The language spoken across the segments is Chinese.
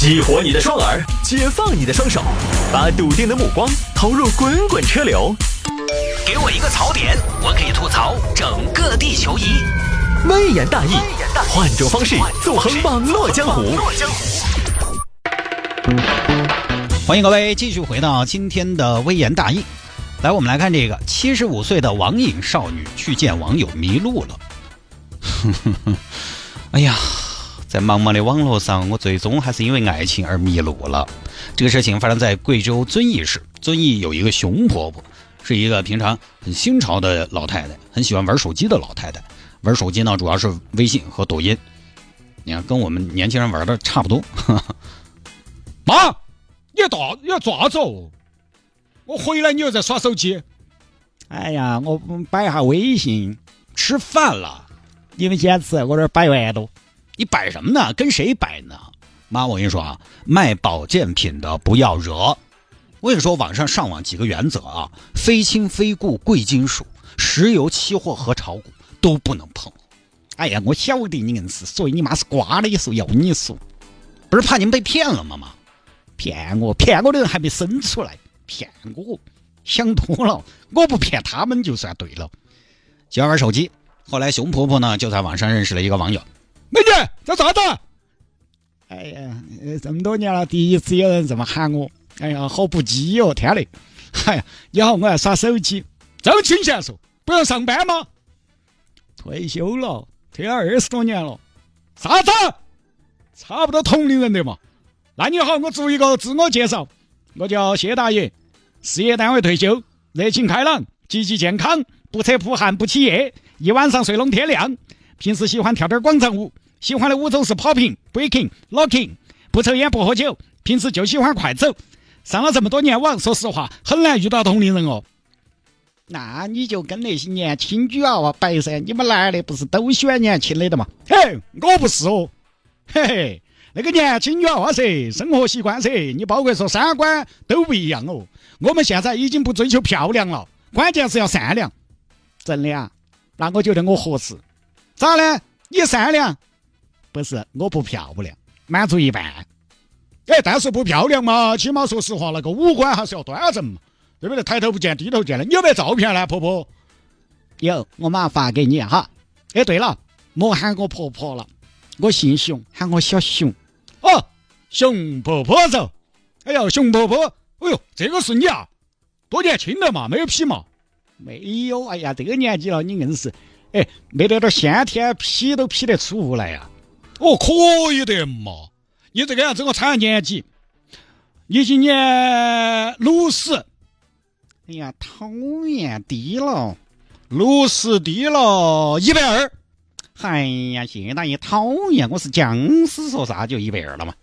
激活你的双耳，解放你的双手，把笃定的目光投入滚滚车流。给我一个槽点，我可以吐槽整个地球仪。微言大义，换种方式纵横网络江湖。欢迎各位继续回到今天的微言大义。来，我们来看这个七十五岁的网瘾少女去见网友迷路了。哎呀，在茫茫的网络上，我最终还是因为爱情而迷路了。这个事情发生在贵州遵义市，遵义有一个熊婆婆，是一个平常很新潮的老太太，很喜欢玩手机的老太太。玩手机呢，主要是微信和抖音。你看，跟我们年轻人玩的差不多。妈，你打你要抓走？我回来你又在耍手机？哎呀，我摆一下微信，吃饭了。你们先吃，我这摆完都。你摆什么呢？跟谁摆呢？妈，我跟你说啊，卖保健品的不要惹。我跟你说，网上上网几个原则啊：非亲非故贵金属、石油期货和炒股都不能碰。哎呀，我晓得你硬是，所以你妈是瓜的时候要你说，不是怕你们被骗了吗？妈，骗我，骗我的人还没生出来。骗我，想多了。我不骗他们就算对了。就玩手机，后来熊婆婆呢就在网上认识了一个网友。美女，在啥子？哎呀，这么多年了，第一次有人这么喊我。哎呀，好不羁哦，天嘞！哎呀，你好，我要耍手机。这么清贤说，不用上班吗？退休了，退了二十多年了。啥子？差不多同龄人的嘛。那你好，我做一个自我介绍。我叫谢大爷，事业单位退休，热情开朗，积极健康，不扯不汗不起夜，一晚上睡拢天亮。平时喜欢跳点广场舞，喜欢的舞种是 popping、breaking、locking，不抽烟不喝酒，平时就喜欢快走。上了这么多年网，说实话很难遇到同龄人哦。那你就跟那些年轻女娃娃摆噻，你们男的不是都喜欢年轻的的嘛？嘿，我不是哦，嘿嘿。那个年轻女娃娃噻，生活习惯噻，你包括说三观都不一样哦。我们现在已经不追求漂亮了，关键是要善良。真的啊？那我觉得我合适。咋呢？你善良？不是，我不漂亮，满足一半。哎，但是不漂亮嘛，起码说实话，那个五官还是要端正嘛，对不对？抬头不见低头见的。你有没有照片呢，婆婆？有，我马上发给你哈。哎，对了，莫喊我婆婆了，我姓熊，喊我小熊。哦，熊婆婆走。哎呀，熊婆婆，哎呦，这个是你啊？多年轻的嘛，没有皮嘛？没有。哎呀，这个年纪了，你硬是，哎，没得点先天劈都劈得出来呀？哦，可以的嘛。你这个样子，我猜下年纪。你今年六十。哎呀，讨厌，低了，六十低了，一百二。哎呀，谢大爷，讨厌！我是僵尸，说啥就一百二了嘛？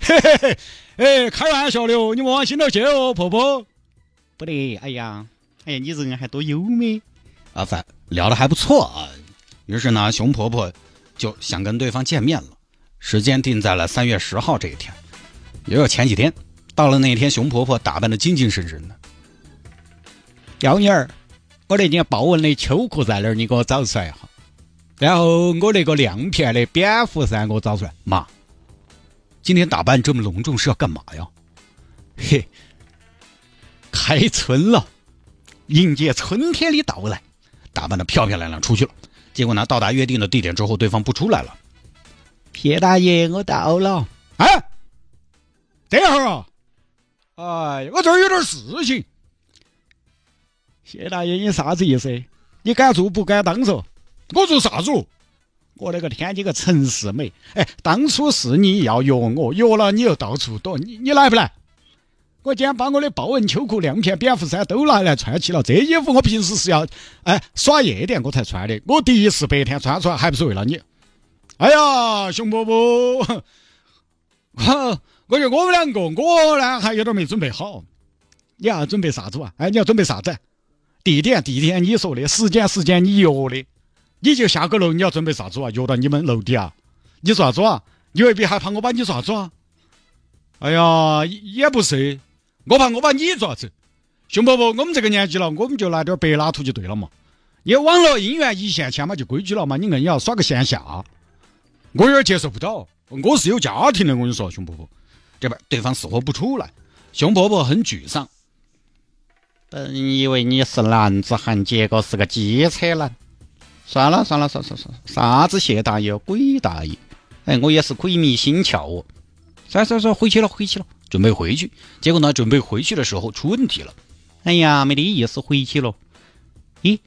嘿嘿嘿，哎，开玩笑的哦，你莫往心头去哦，婆婆。不得，哎呀，哎呀，你人还多优美啊！聊的还不错啊。于是呢，熊婆婆就想跟对方见面了，时间定在了三月十号这一天，也有前几天。到了那一天，熊婆婆打扮的精精神神的。幺妮儿，我那件豹纹的秋裤在哪儿？你给我找出来哈。然后我那个亮片的蝙蝠衫给，我找出来。妈，今天打扮这么隆重是要干嘛呀？嘿，开春了，迎接春天的到来，打扮的漂漂亮亮出去了。结果呢，到达约定的地点之后，对方不出来了。谢大爷，我到了。哎，等会儿啊！哎，我这儿有点事情。谢大爷，你啥子意思？你敢做不敢当嗦？我做啥子？我那个天，你个陈世美！哎，当初是你要约我，约了你又到处躲，你你来不来？我今天把我的豹纹秋裤、亮片蝙蝠衫都拿来穿起了。这衣服我平时是要哎耍夜店我才穿的，我第一次白天穿出来还不是为了你。哎呀，熊伯伯，哈，我觉得我们两个，我呢还有点没准备好。你要准备啥子啊？哎，你要准备啥子？地点地点你说的，时间时间你约的。你就下个楼，你要准备啥子啊？约到你们楼底啊？你说啥子啊？你未必害怕我把你说啥子啊？哎呀，也不是，我怕我把你做啥子？熊伯伯，我们这个年纪了，我们就拿点白拉图就对了嘛。你网络姻缘一线牵嘛，就规矩了嘛。你硬要耍个线下，我有点接受不到。我是有家庭的，我跟你说，熊伯伯，这边对方死活不出来，熊婆婆很沮丧。本以为你是男子汉，结果是个机车男。算了算了算了算了，啥子谢大爷，鬼大爷！哎，我也是鬼迷心窍哦。算算算，回去了回去了，准备回去。结果呢，准备回去的时候出问题了。哎呀，没得意思，回去了。咦？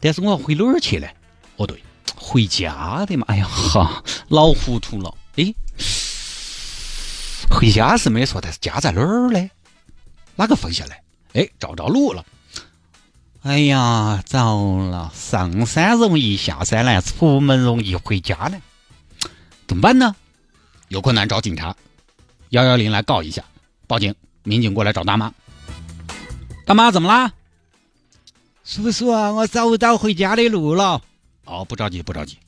但是我要回哪儿去呢？哦对，回家的嘛。哎呀哈，老糊涂了。哎，回家是没错，但是家在哪儿呢？哪个方向呢？哎，找着路了。哎呀，糟了！上山容易下山难，出门容易回家难，怎么办呢？有困难找警察，幺幺零来告一下，报警，民警过来找大妈。大妈怎么啦？叔叔啊，我找不到回家的路了。哦，不着急，不着急。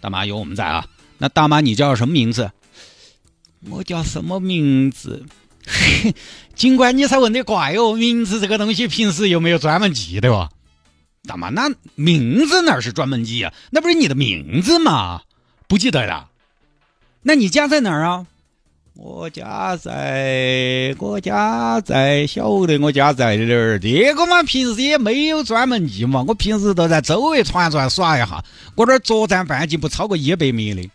大妈有我们在啊。那大妈你叫什么名字？我叫什么名字？警官，你才问的怪哦！名字这个东西，平时又没有专门记的哦。大妈，那名字哪是专门记啊？那不是你的名字吗？不记得了？那你家在哪儿啊？我家在，我家在，晓得我家在哪儿？这个嘛，平时也没有专门记嘛。我平时都在周围转转耍一下。我这儿作战半径不超过一百米的。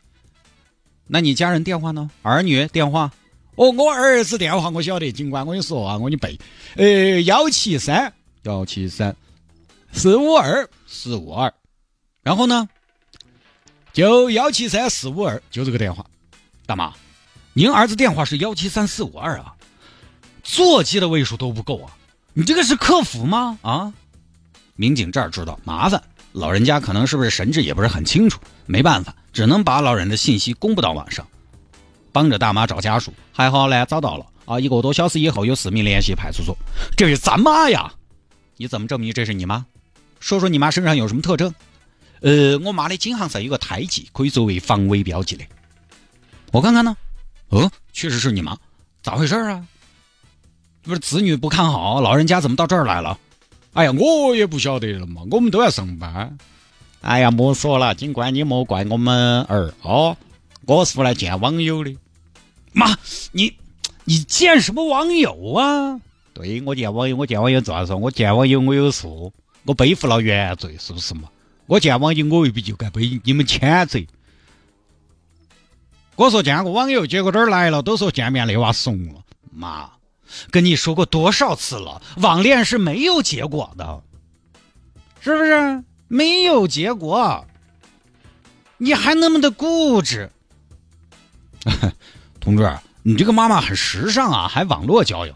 那你家人电话呢？儿女电话？哦，我儿子电话我晓得，警官，我跟你说啊，我给你背，呃，幺七三幺七三四五二四五二，然后呢，就幺七三四五二，就这个电话。大妈，您儿子电话是幺七三四五二啊，座机的位数都不够啊，你这个是客服吗？啊，民警这儿知道麻烦，老人家可能是不是神志也不是很清楚，没办法，只能把老人的信息公布到网上。帮着大妈找家属，还好呢，找到了啊！一个多小时以后，有市民联系派出所，这是咱妈呀！你怎么证明这是你妈？说说你妈身上有什么特征？呃，我妈的颈项上有个胎记，可以作为防伪标记的。我看看呢。哦，确实是你妈，咋回事啊？不是子女不看好，老人家怎么到这儿来了？哎呀，我也不晓得了嘛，我们都要上班。哎呀，莫说了，警官你莫怪我们儿哦，我是来见网友的。妈，你你见什么网友啊？对我见网友，我见网友咋说？我见网友我有数，我背负了原罪，是不是嘛？我见网友我未必就该被你们谴责。我说见过网友，结果这儿来了，都说见面那娃怂了。妈，跟你说过多少次了，网恋是没有结果的，是不是？没有结果，你还那么的固执。同志，你这个妈妈很时尚啊，还网络交友。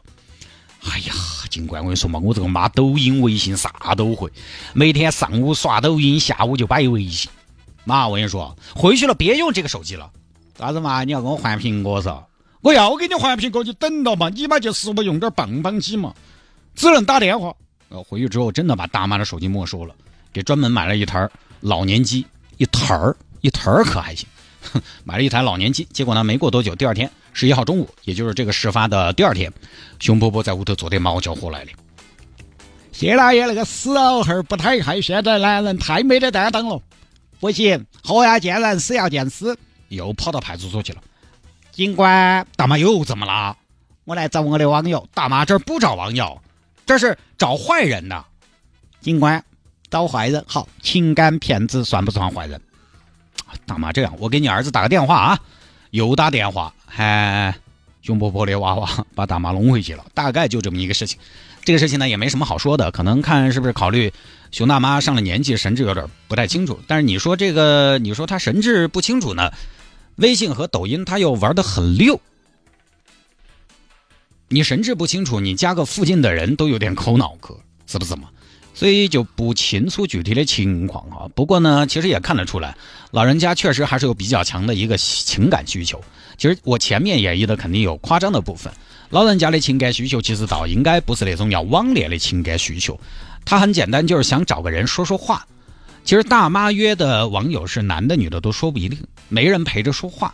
哎呀，警官，我跟你说嘛，我这个妈抖音、微信啥都会，每天上午刷抖音，下午就摆微信。妈，我跟你说，回去了别用这个手机了。啥子嘛？你要给我换苹果嗦？我要给你换苹果，就等到嘛，你妈就是我用点棒棒机嘛，只能打电话。呃，回去之后真的把大妈的手机没收了，给专门买了一台老年机，一台儿一台儿可还行。买了一台老年机，结果呢，没过多久，第二天十一号中午，也就是这个事发的第二天，熊婆婆在屋头坐的猫叫火来的。谢大爷那个死老汉儿不太害，现在男人太没得担当了，不行，活要见人，死要见尸，又跑到派出所去了。警官，大妈又怎么了？我来找我的网友。大妈这儿不找网友，这是找坏人的。警官，找坏人好，情感骗子算不算坏人？大妈，这样我给你儿子打个电话啊，又打电话，还熊婆婆的娃娃把大妈弄回去了，大概就这么一个事情。这个事情呢也没什么好说的，可能看是不是考虑熊大妈上了年纪，神志有点不太清楚。但是你说这个，你说他神志不清楚呢，微信和抖音他又玩的很溜。你神志不清楚，你加个附近的人都有点抠脑壳，是不是嘛？所以就不清楚具体的情况啊。不过呢，其实也看得出来，老人家确实还是有比较强的一个情感需求。其实我前面演绎的肯定有夸张的部分，老人家的情感需求其实倒应该不是那种要网恋的情感需求，他很简单，就是想找个人说说话。其实大妈约的网友是男的女的都说不一定，没人陪着说话。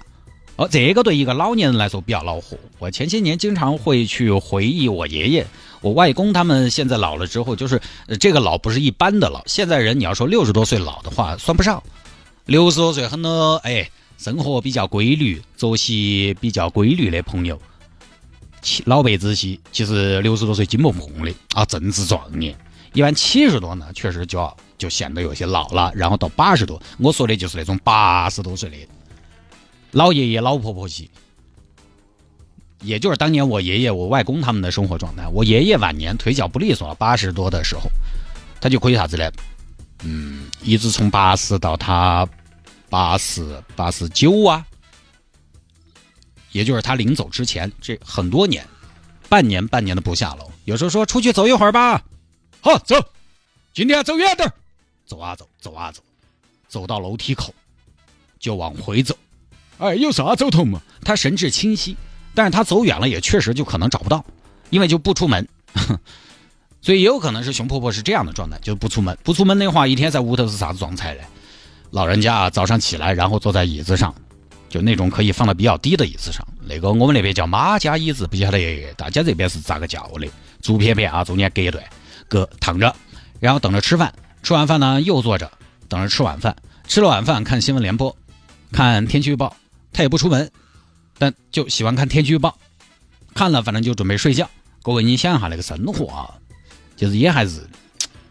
哦，这个对一个老年人来说比较恼火。我前些年经常会去回忆我爷爷。我外公他们现在老了之后，就是这个老不是一般的老。现在人你要说六十多岁老的话，算不上。六十多岁很多，哎，生活比较规律、作息比较规律的朋友，老辈子些其实六十多岁金蹦蹦的啊，正值壮年。一般七十多呢，确实就要就显得有些老了。然后到八十多，我说的就是那种八十多岁的老爷爷、老婆婆些。也就是当年我爷爷、我外公他们的生活状态。我爷爷晚年腿脚不利索，八十多的时候，他就可以啥子呢？嗯，一直从八十到他八十八十九啊，也就是他临走之前这很多年，半年半年的不下楼。有时候说出去走一会儿吧，好走，今天走远点儿走啊走，走啊走，走到楼梯口就往回走。哎，有啥走头嘛？他神志清晰。但是他走远了，也确实就可能找不到，因为就不出门，所以也有可能是熊婆婆是这样的状态，就不出门。不出门的话，一天在屋头是啥子状态嘞？老人家啊，早上起来，然后坐在椅子上，就那种可以放的比较低的椅子上，那个我们那边叫马家椅子，不晓得大家这边是咋个叫的？竹片片啊，中间隔一段，隔躺着，然后等着吃饭。吃完饭呢，又坐着等着吃晚饭。吃了晚饭，看新闻联播，看天气预报，他也不出门。但就喜欢看天气预报，看了反正就准备睡觉。各位，你想一下那个生活啊，就是也还是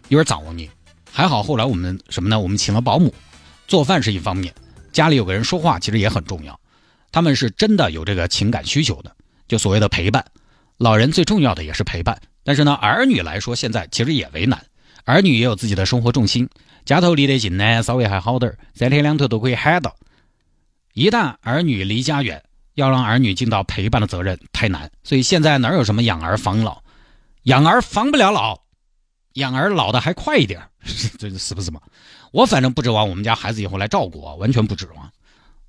有点造孽。还好后来我们什么呢？我们请了保姆，做饭是一方面，家里有个人说话其实也很重要。他们是真的有这个情感需求的，就所谓的陪伴。老人最重要的也是陪伴。但是呢，儿女来说现在其实也为难，儿女也有自己的生活重心，家头离得近呢，稍微还好点三天两头都可以喊到。一旦儿女离家远，要让儿女尽到陪伴的责任太难，所以现在哪有什么养儿防老，养儿防不了老，养儿老的还快一点，这是不是嘛？我反正不指望我们家孩子以后来照顾我，完全不指望，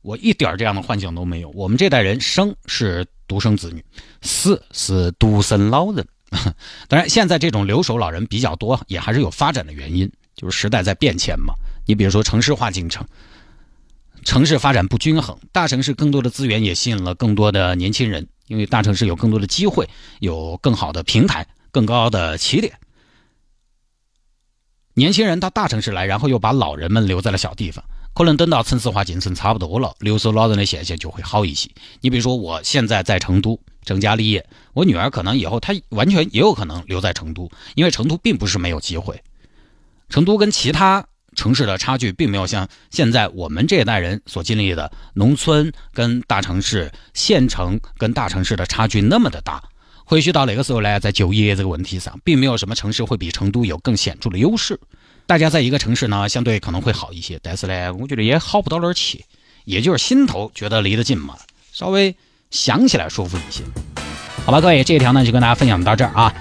我一点这样的幻想都没有。我们这代人生是独生子女，死是独生老人。当然，现在这种留守老人比较多，也还是有发展的原因，就是时代在变迁嘛。你比如说城市化进程。城市发展不均衡，大城市更多的资源也吸引了更多的年轻人，因为大城市有更多的机会，有更好的平台，更高的起点。年轻人到大城市来，然后又把老人们留在了小地方，可能等到城市化进程差不多了，留守老人的现象就会好一些。你比如说，我现在在成都成家立业，我女儿可能以后她完全也有可能留在成都，因为成都并不是没有机会，成都跟其他。城市的差距并没有像现在我们这一代人所经历的农村跟大城市、县城跟大城市的差距那么的大。或许到那个时候呢，在就业这个问题上，并没有什么城市会比成都有更显著的优势。大家在一个城市呢，相对可能会好一些，但是呢，我觉得也好不到哪儿去，也就是心头觉得离得近嘛，稍微想起来舒服一些。好吧，各位，这一条呢就跟大家分享到这儿啊。